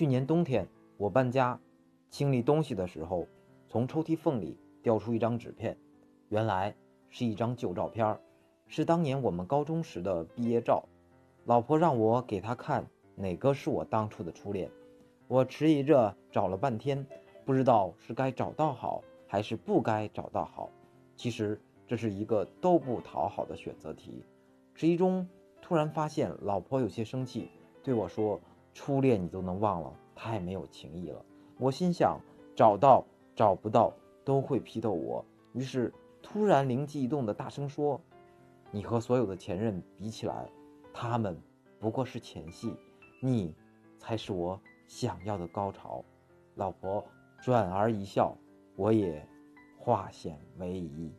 去年冬天我搬家，清理东西的时候，从抽屉缝里掉出一张纸片，原来是一张旧照片，是当年我们高中时的毕业照。老婆让我给她看哪个是我当初的初恋，我迟疑着找了半天，不知道是该找到好还是不该找到好。其实这是一个都不讨好的选择题。迟疑中，突然发现老婆有些生气，对我说。初恋你都能忘了，太没有情义了。我心想，找到找不到都会批斗我。于是突然灵机一动的大声说：“你和所有的前任比起来，他们不过是前戏，你才是我想要的高潮。”老婆转而一笑，我也化险为夷。